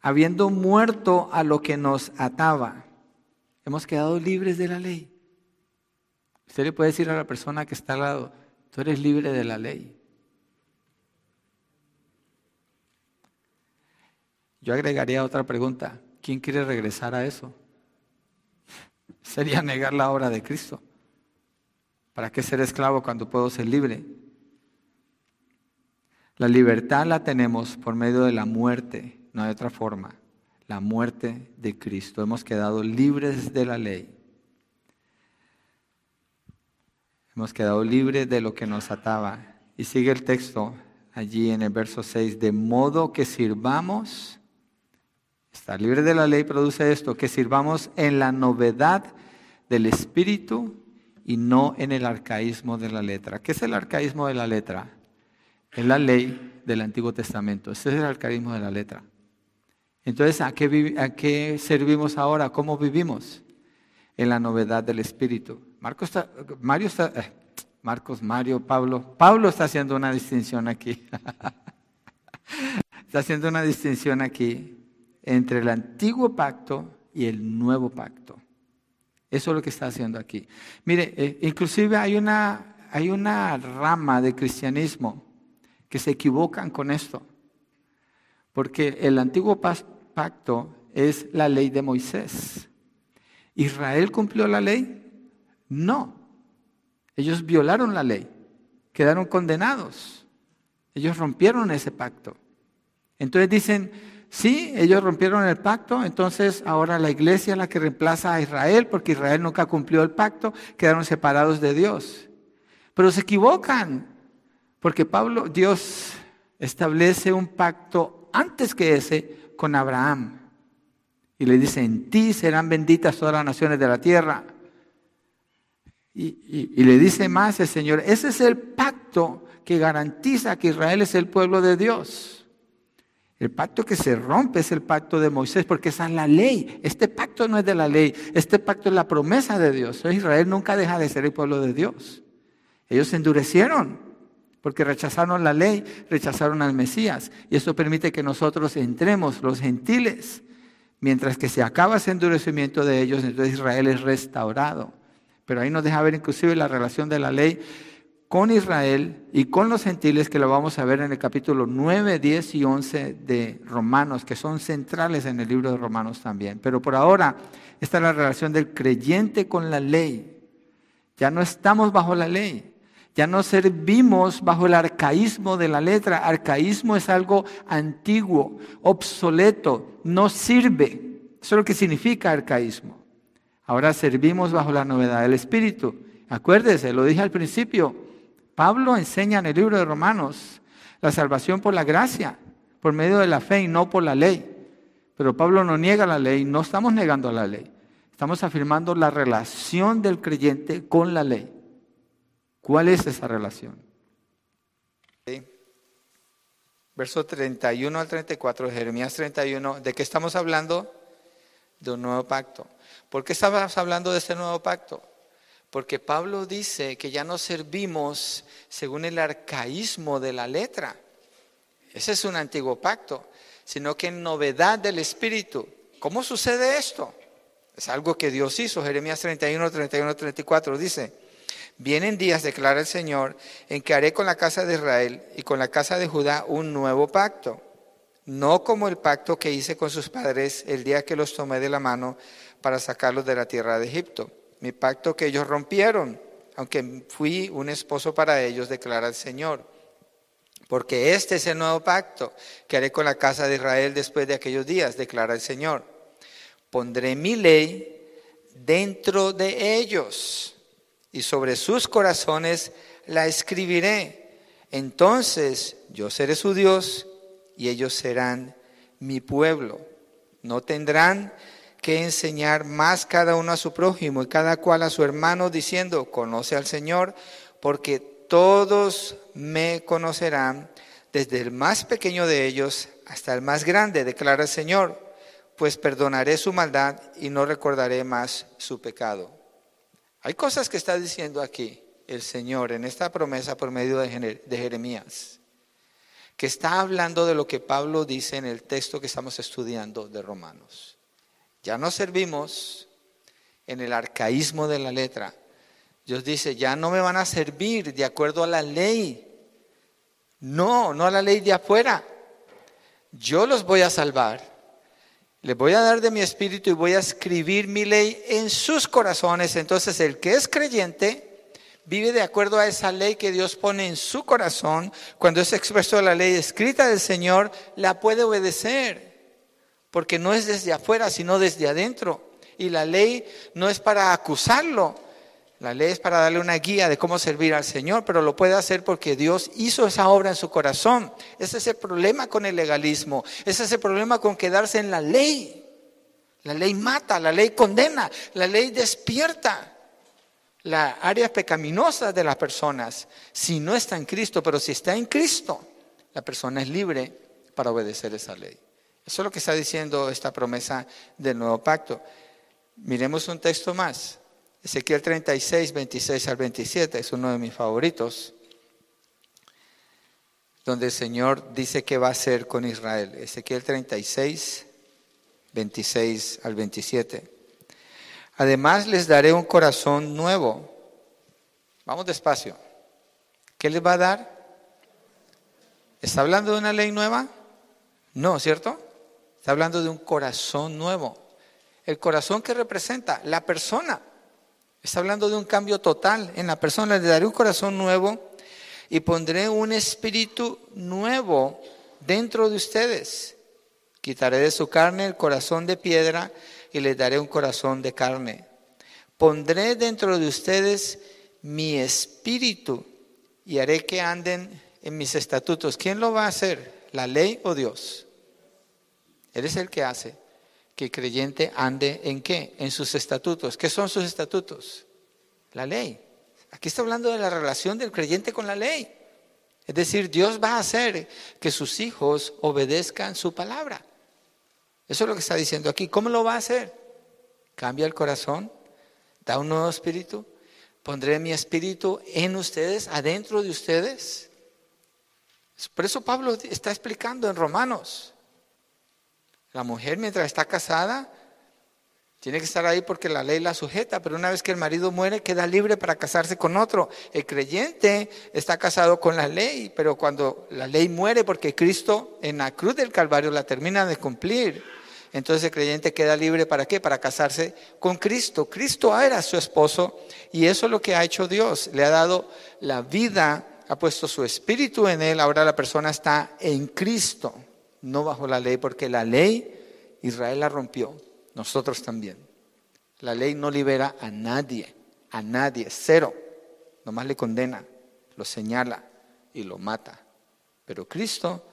habiendo muerto a lo que nos ataba. Hemos quedado libres de la ley. Usted le puede decir a la persona que está al lado, tú eres libre de la ley. Yo agregaría otra pregunta. ¿Quién quiere regresar a eso? <laughs> Sería negar la obra de Cristo. ¿Para qué ser esclavo cuando puedo ser libre? La libertad la tenemos por medio de la muerte, no hay otra forma. La muerte de Cristo. Hemos quedado libres de la ley. Hemos quedado libres de lo que nos ataba. Y sigue el texto allí en el verso 6, de modo que sirvamos, estar libre de la ley produce esto, que sirvamos en la novedad del Espíritu y no en el arcaísmo de la letra. ¿Qué es el arcaísmo de la letra? Es la ley del Antiguo Testamento. Ese es el arcaísmo de la letra. Entonces, ¿a qué, servimos ahora? ¿Cómo vivimos? En la novedad del Espíritu. Marcos Mario está, eh, Marcos, Mario, Pablo. Pablo está haciendo una distinción aquí. <laughs> está haciendo una distinción aquí entre el antiguo pacto y el nuevo pacto. Eso es lo que está haciendo aquí. Mire, eh, inclusive hay una, hay una rama de cristianismo que se equivocan con esto. Porque el antiguo pacto es la ley de Moisés. ¿Israel cumplió la ley? No. Ellos violaron la ley, quedaron condenados. Ellos rompieron ese pacto. Entonces dicen, sí, ellos rompieron el pacto, entonces ahora la iglesia es la que reemplaza a Israel, porque Israel nunca cumplió el pacto, quedaron separados de Dios. Pero se equivocan, porque Pablo, Dios establece un pacto antes que ese con Abraham. Y le dice, en ti serán benditas todas las naciones de la tierra. Y, le dice más el Señor, ese es el pacto que garantiza que Israel es el pueblo de Dios. El pacto que se rompe es el pacto de Moisés, porque esa es la ley. Este pacto no es de la ley, este pacto es la promesa de Dios. Israel nunca deja de ser el pueblo de Dios. Ellos se endurecieron porque rechazaron la ley, rechazaron al Mesías. Y eso permite que nosotros entremos, los gentiles, mientras que se acaba ese endurecimiento de ellos, entonces Israel es restaurado. Pero ahí nos deja ver inclusive la relación de la ley con Israel y con los gentiles, que lo vamos a ver en el capítulo 9, 10 y 11 de Romanos, que son centrales en el libro de Romanos también. Pero por ahora, esta es la relación del creyente con la ley. Ya no estamos bajo la ley, ya no servimos bajo el arcaísmo de la letra. Arcaísmo es algo antiguo, obsoleto, no sirve. Eso es lo que significa arcaísmo. Ahora servimos bajo la novedad del Espíritu. Acuérdese, lo dije al principio, Pablo enseña en el libro de Romanos la salvación por la gracia, por medio de la fe y no por la ley. Pero Pablo no niega la ley, no estamos negando la ley. Estamos afirmando la relación del creyente con la ley. ¿Cuál es esa relación? Verso 31 al 34 de Jeremías 31, ¿de qué estamos hablando? De un nuevo pacto. ¿Por qué estamos hablando de este nuevo pacto? Porque Pablo dice que ya no servimos según el arcaísmo de la letra. Ese es un antiguo pacto, sino que en novedad del Espíritu. ¿Cómo sucede esto? Es algo que Dios hizo. Jeremías 31, 31, 34 dice, vienen días, declara el Señor, en que haré con la casa de Israel y con la casa de Judá un nuevo pacto. No como el pacto que hice con sus padres el día que los tomé de la mano para sacarlos de la tierra de Egipto. Mi pacto que ellos rompieron, aunque fui un esposo para ellos, declara el Señor. Porque este es el nuevo pacto que haré con la casa de Israel después de aquellos días, declara el Señor. Pondré mi ley dentro de ellos y sobre sus corazones la escribiré. Entonces yo seré su Dios y ellos serán mi pueblo. No tendrán que enseñar más cada uno a su prójimo y cada cual a su hermano, diciendo, conoce al Señor, porque todos me conocerán, desde el más pequeño de ellos hasta el más grande, declara el Señor, pues perdonaré su maldad y no recordaré más su pecado. Hay cosas que está diciendo aquí el Señor en esta promesa por medio de Jeremías, que está hablando de lo que Pablo dice en el texto que estamos estudiando de Romanos. Ya no servimos en el arcaísmo de la letra. Dios dice, ya no me van a servir de acuerdo a la ley. No, no a la ley de afuera. Yo los voy a salvar les voy a dar de mi espíritu y voy a escribir mi ley en sus corazones. Entonces el que es creyente vive de acuerdo a esa ley que Dios pone en su corazón. Cuando es expreso la ley escrita del Señor, la puede obedecer. Porque no es desde afuera, sino desde adentro. Y la ley no es para acusarlo, la ley es para darle una guía de cómo servir al Señor, pero lo puede hacer porque Dios hizo esa obra en su corazón. Ese es el problema con el legalismo. Ese es el problema con quedarse en la ley. La ley mata, la ley condena, la ley despierta la área pecaminosa de las personas si no está en Cristo, pero si está en Cristo, la persona es libre para obedecer esa ley. Eso es lo que está diciendo esta promesa del nuevo pacto. Miremos un texto más. Ezequiel 36, 26 al 27 es uno de mis favoritos, donde el Señor dice qué va a hacer con Israel. Ezequiel 36, 26 al 27. Además les daré un corazón nuevo. Vamos despacio. ¿Qué les va a dar? ¿Está hablando de una ley nueva? No, ¿cierto? Está hablando de un corazón nuevo. El corazón que representa la persona. Está hablando de un cambio total en la persona. Le daré un corazón nuevo y pondré un espíritu nuevo dentro de ustedes. Quitaré de su carne el corazón de piedra y les daré un corazón de carne. Pondré dentro de ustedes mi espíritu y haré que anden en mis estatutos. ¿Quién lo va a hacer? ¿La ley o Dios? Él es el que hace que el creyente ande en qué? En sus estatutos. ¿Qué son sus estatutos? La ley. Aquí está hablando de la relación del creyente con la ley. Es decir, Dios va a hacer que sus hijos obedezcan su palabra. Eso es lo que está diciendo aquí. ¿Cómo lo va a hacer? Cambia el corazón, da un nuevo espíritu, pondré mi espíritu en ustedes, adentro de ustedes. Por eso Pablo está explicando en Romanos. La mujer mientras está casada tiene que estar ahí porque la ley la sujeta, pero una vez que el marido muere queda libre para casarse con otro. El creyente está casado con la ley, pero cuando la ley muere porque Cristo en la cruz del Calvario la termina de cumplir, entonces el creyente queda libre para qué? Para casarse con Cristo. Cristo era su esposo y eso es lo que ha hecho Dios. Le ha dado la vida, ha puesto su espíritu en él, ahora la persona está en Cristo no bajo la ley, porque la ley Israel la rompió, nosotros también. La ley no libera a nadie, a nadie, cero. Nomás le condena, lo señala y lo mata. Pero Cristo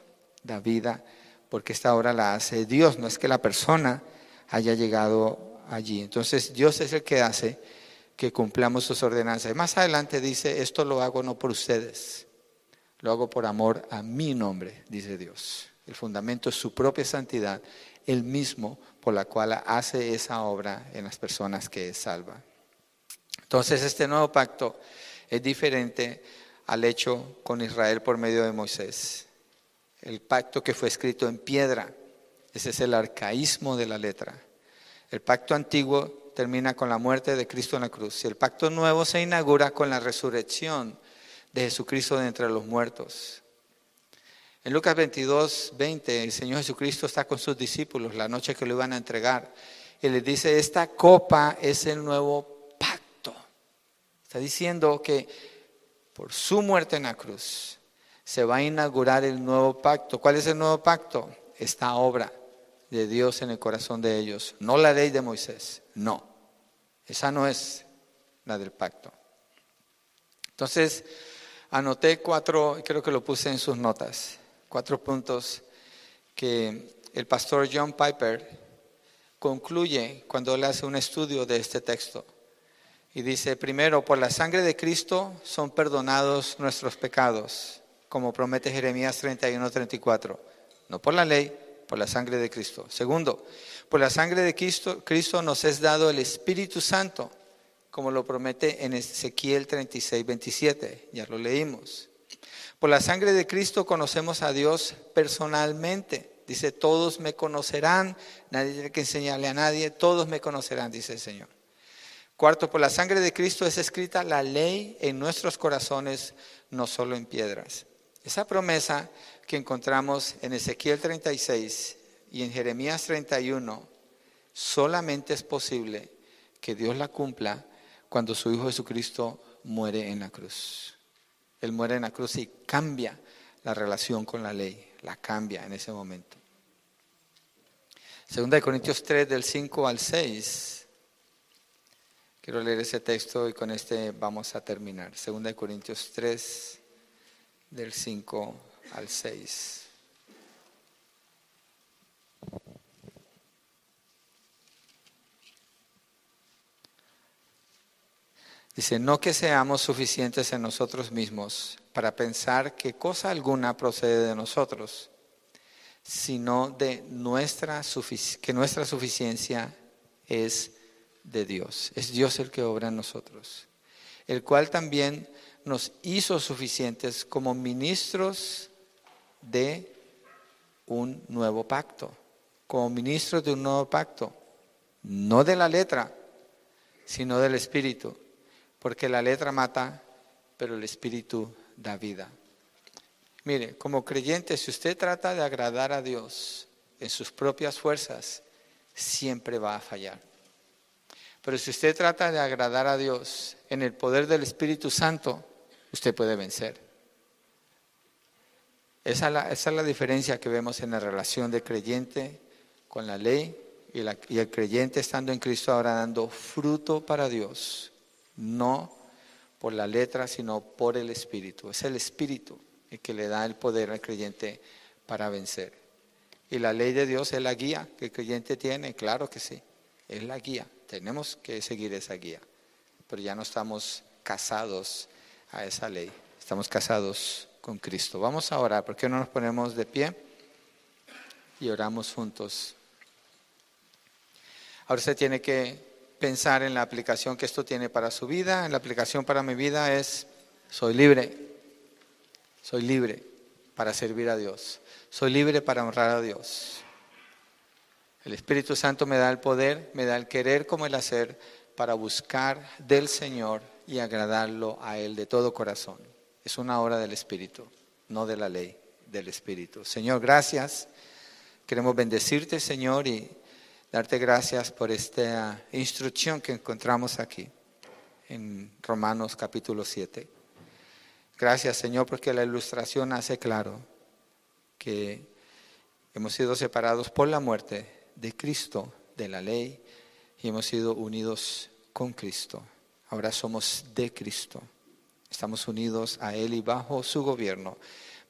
da vida porque esta obra la hace Dios, no es que la persona haya llegado allí. Entonces Dios es el que hace que cumplamos sus ordenanzas. Y más adelante dice, esto lo hago no por ustedes, lo hago por amor a mi nombre, dice Dios. El fundamento es su propia santidad, el mismo por la cual hace esa obra en las personas que salva. Entonces este nuevo pacto es diferente al hecho con Israel por medio de Moisés. El pacto que fue escrito en piedra, ese es el arcaísmo de la letra. El pacto antiguo termina con la muerte de Cristo en la cruz y el pacto nuevo se inaugura con la resurrección de Jesucristo de entre los muertos. En Lucas 22, 20, el Señor Jesucristo está con sus discípulos la noche que lo iban a entregar y les dice, esta copa es el nuevo pacto. Está diciendo que por su muerte en la cruz se va a inaugurar el nuevo pacto. ¿Cuál es el nuevo pacto? Esta obra de Dios en el corazón de ellos. No la ley de Moisés, no. Esa no es la del pacto. Entonces, anoté cuatro, creo que lo puse en sus notas cuatro puntos que el pastor John Piper concluye cuando él hace un estudio de este texto. Y dice, primero, por la sangre de Cristo son perdonados nuestros pecados, como promete Jeremías 31, 34. No por la ley, por la sangre de Cristo. Segundo, por la sangre de Cristo, Cristo nos es dado el Espíritu Santo, como lo promete en Ezequiel 36, 27. Ya lo leímos. Por la sangre de Cristo conocemos a Dios personalmente. Dice, todos me conocerán, nadie tiene que enseñarle a nadie, todos me conocerán, dice el Señor. Cuarto, por la sangre de Cristo es escrita la ley en nuestros corazones, no solo en piedras. Esa promesa que encontramos en Ezequiel 36 y en Jeremías 31, solamente es posible que Dios la cumpla cuando su Hijo Jesucristo muere en la cruz. Él muere en la cruz y cambia la relación con la ley, la cambia en ese momento. Segunda de Corintios 3 del 5 al 6. Quiero leer ese texto y con este vamos a terminar. Segunda de Corintios 3 del 5 al 6. Dice, no que seamos suficientes en nosotros mismos para pensar que cosa alguna procede de nosotros, sino de nuestra que nuestra suficiencia es de Dios. Es Dios el que obra en nosotros, el cual también nos hizo suficientes como ministros de un nuevo pacto, como ministros de un nuevo pacto, no de la letra, sino del Espíritu porque la letra mata, pero el espíritu da vida. Mire, como creyente, si usted trata de agradar a Dios en sus propias fuerzas, siempre va a fallar. Pero si usted trata de agradar a Dios en el poder del Espíritu Santo, usted puede vencer. Esa es la, diferencia que vemos en la relación del creyente con la ley y, y el creyente estando en Cristo ahora dando fruto para Dios no por la letra, sino por el Espíritu. Es el Espíritu el que le da el poder al creyente para vencer. Y la ley de Dios es la guía que el creyente tiene, claro que sí, es la guía. Tenemos que seguir esa guía, pero ya no estamos casados a esa ley, estamos casados con Cristo. Vamos a orar, ¿por qué no nos ponemos de pie y oramos juntos? Ahora se tiene que pensar en la aplicación que esto tiene para su vida. En la aplicación para mi vida es, soy libre, soy libre para servir a Dios, soy libre para honrar a Dios. El Espíritu Santo me da el poder, me da el querer como el hacer para buscar del Señor y agradarlo a Él de todo corazón. Es una obra del Espíritu, no de la ley, del Espíritu. Señor, gracias. Queremos bendecirte, Señor, y darte gracias por esta instrucción que encontramos aquí en Romanos capítulo 7. Gracias Señor porque la ilustración hace claro que hemos sido separados por la muerte de Cristo, de la ley, y hemos sido unidos con Cristo. Ahora somos de Cristo. Estamos unidos a Él y bajo su gobierno,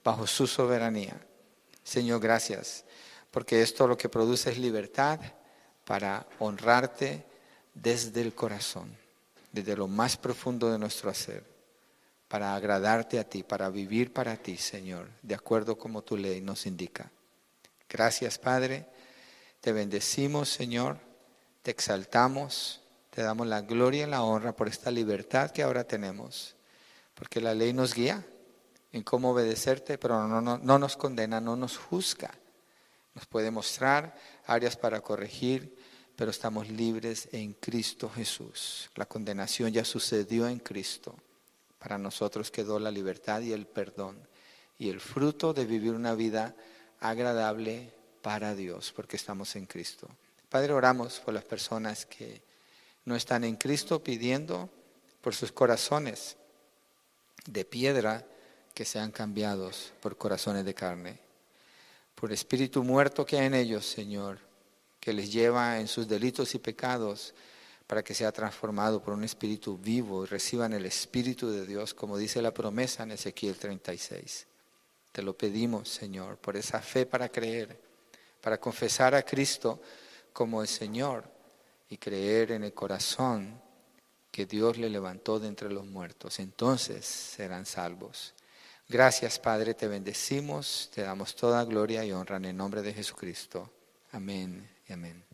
bajo su soberanía. Señor, gracias, porque esto lo que produce es libertad para honrarte desde el corazón, desde lo más profundo de nuestro hacer, para agradarte a ti, para vivir para ti, Señor, de acuerdo como tu ley nos indica. Gracias, Padre. Te bendecimos, Señor. Te exaltamos. Te damos la gloria y la honra por esta libertad que ahora tenemos. Porque la ley nos guía en cómo obedecerte, pero no, no, no nos condena, no nos juzga. Nos puede mostrar áreas para corregir, pero estamos libres en Cristo Jesús. La condenación ya sucedió en Cristo. Para nosotros quedó la libertad y el perdón y el fruto de vivir una vida agradable para Dios, porque estamos en Cristo. Padre, oramos por las personas que no están en Cristo pidiendo por sus corazones de piedra que sean cambiados por corazones de carne por espíritu muerto que hay en ellos, Señor, que les lleva en sus delitos y pecados para que sea transformado por un espíritu vivo y reciban el espíritu de Dios, como dice la promesa en Ezequiel 36. Te lo pedimos, Señor, por esa fe para creer, para confesar a Cristo como el Señor y creer en el corazón que Dios le levantó de entre los muertos. Entonces serán salvos. Gracias, Padre, te bendecimos, te damos toda gloria y honra en el nombre de Jesucristo. Amén y amén.